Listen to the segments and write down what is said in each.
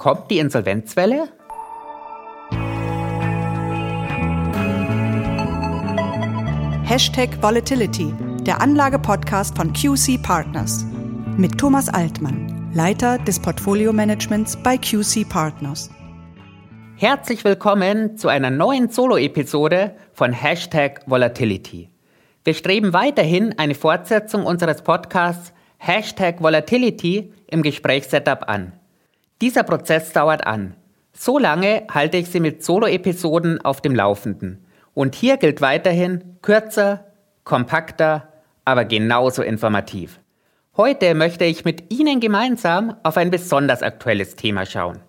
Kommt die Insolvenzwelle? Hashtag Volatility, der Anlage-Podcast von QC Partners. Mit Thomas Altmann, Leiter des Portfolio-Managements bei QC Partners. Herzlich willkommen zu einer neuen Solo-Episode von Hashtag Volatility. Wir streben weiterhin eine Fortsetzung unseres Podcasts Hashtag Volatility im Gesprächssetup an. Dieser Prozess dauert an. So lange halte ich Sie mit Solo-Episoden auf dem Laufenden. Und hier gilt weiterhin kürzer, kompakter, aber genauso informativ. Heute möchte ich mit Ihnen gemeinsam auf ein besonders aktuelles Thema schauen.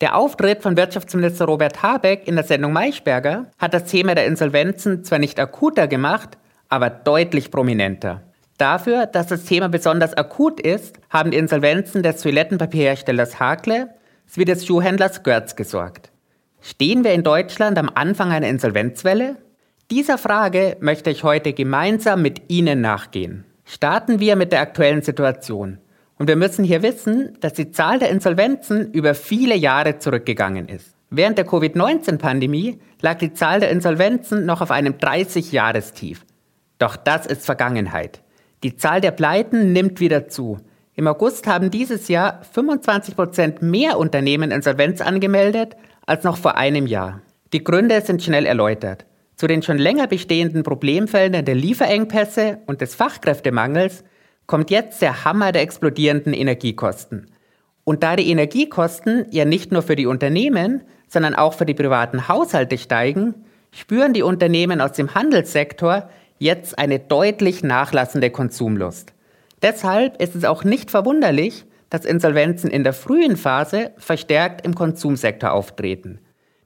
Der Auftritt von Wirtschaftsminister Robert Habeck in der Sendung Maischberger hat das Thema der Insolvenzen zwar nicht akuter gemacht, aber deutlich prominenter. Dafür, dass das Thema besonders akut ist, haben die Insolvenzen des Toilettenpapierherstellers Hakle sowie des Schuhhändlers Görz gesorgt. Stehen wir in Deutschland am Anfang einer Insolvenzwelle? Dieser Frage möchte ich heute gemeinsam mit Ihnen nachgehen. Starten wir mit der aktuellen Situation. Und wir müssen hier wissen, dass die Zahl der Insolvenzen über viele Jahre zurückgegangen ist. Während der Covid-19-Pandemie lag die Zahl der Insolvenzen noch auf einem 30-Jahrestief. Doch das ist Vergangenheit. Die Zahl der Pleiten nimmt wieder zu. Im August haben dieses Jahr 25 Prozent mehr Unternehmen Insolvenz angemeldet als noch vor einem Jahr. Die Gründe sind schnell erläutert. Zu den schon länger bestehenden Problemfeldern der Lieferengpässe und des Fachkräftemangels kommt jetzt der Hammer der explodierenden Energiekosten. Und da die Energiekosten ja nicht nur für die Unternehmen, sondern auch für die privaten Haushalte steigen, spüren die Unternehmen aus dem Handelssektor jetzt eine deutlich nachlassende Konsumlust. Deshalb ist es auch nicht verwunderlich, dass Insolvenzen in der frühen Phase verstärkt im Konsumsektor auftreten.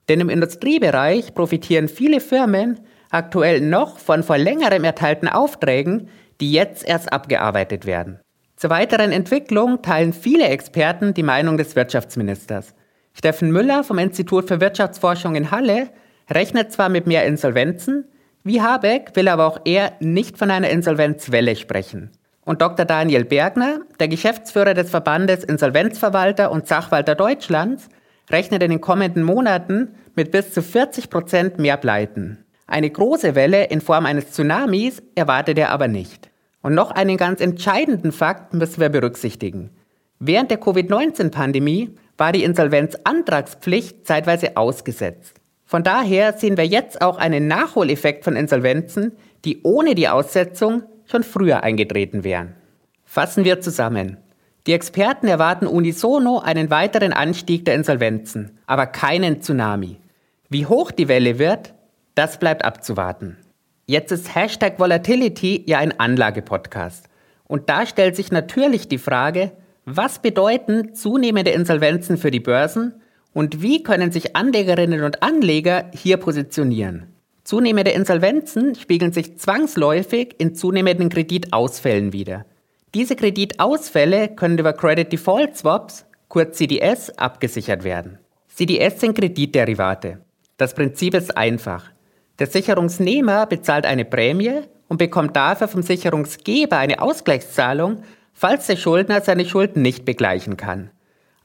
Denn im Industriebereich profitieren viele Firmen aktuell noch von vor längerem erteilten Aufträgen, die jetzt erst abgearbeitet werden. Zur weiteren Entwicklung teilen viele Experten die Meinung des Wirtschaftsministers. Steffen Müller vom Institut für Wirtschaftsforschung in Halle rechnet zwar mit mehr Insolvenzen, wie Habeck will aber auch er nicht von einer Insolvenzwelle sprechen. Und Dr. Daniel Bergner, der Geschäftsführer des Verbandes Insolvenzverwalter und Sachwalter Deutschlands, rechnet in den kommenden Monaten mit bis zu 40 Prozent mehr Pleiten. Eine große Welle in Form eines Tsunamis erwartet er aber nicht. Und noch einen ganz entscheidenden Fakt müssen wir berücksichtigen. Während der Covid-19-Pandemie war die Insolvenzantragspflicht zeitweise ausgesetzt. Von daher sehen wir jetzt auch einen Nachholeffekt von Insolvenzen, die ohne die Aussetzung schon früher eingetreten wären. Fassen wir zusammen. Die Experten erwarten unisono einen weiteren Anstieg der Insolvenzen, aber keinen Tsunami. Wie hoch die Welle wird, das bleibt abzuwarten. Jetzt ist Hashtag Volatility ja ein Anlagepodcast. Und da stellt sich natürlich die Frage, was bedeuten zunehmende Insolvenzen für die Börsen und wie können sich Anlegerinnen und Anleger hier positionieren? Zunehmende Insolvenzen spiegeln sich zwangsläufig in zunehmenden Kreditausfällen wider. Diese Kreditausfälle können über Credit Default Swaps, kurz CDS, abgesichert werden. CDS sind Kreditderivate. Das Prinzip ist einfach. Der Sicherungsnehmer bezahlt eine Prämie und bekommt dafür vom Sicherungsgeber eine Ausgleichszahlung, falls der Schuldner seine Schulden nicht begleichen kann.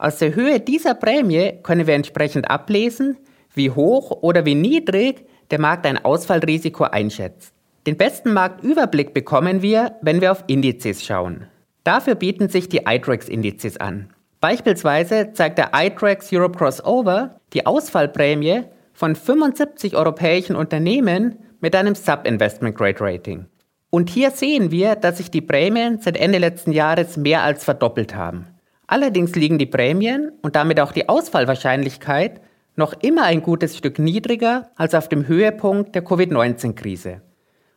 Aus der Höhe dieser Prämie können wir entsprechend ablesen, wie hoch oder wie niedrig der Markt ein Ausfallrisiko einschätzt. Den besten Marktüberblick bekommen wir, wenn wir auf Indizes schauen. Dafür bieten sich die iTrax-Indizes an. Beispielsweise zeigt der iTrax Europe Crossover die Ausfallprämie von 75 europäischen Unternehmen mit einem Sub-Investment Grade Rating. Und hier sehen wir, dass sich die Prämien seit Ende letzten Jahres mehr als verdoppelt haben. Allerdings liegen die Prämien und damit auch die Ausfallwahrscheinlichkeit noch immer ein gutes Stück niedriger als auf dem Höhepunkt der Covid-19-Krise.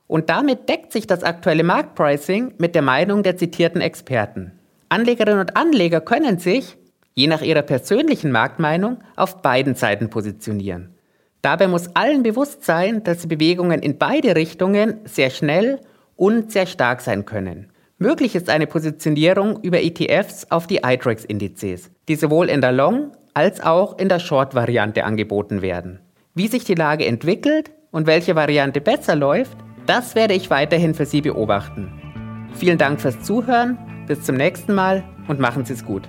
Und damit deckt sich das aktuelle Marktpricing mit der Meinung der zitierten Experten. Anlegerinnen und Anleger können sich, je nach ihrer persönlichen Marktmeinung, auf beiden Seiten positionieren. Dabei muss allen bewusst sein, dass die Bewegungen in beide Richtungen sehr schnell und sehr stark sein können. Möglich ist eine Positionierung über ETFs auf die iTrax-Indizes, die sowohl in der Long- als auch in der Short-Variante angeboten werden. Wie sich die Lage entwickelt und welche Variante besser läuft, das werde ich weiterhin für Sie beobachten. Vielen Dank fürs Zuhören, bis zum nächsten Mal und machen Sie es gut.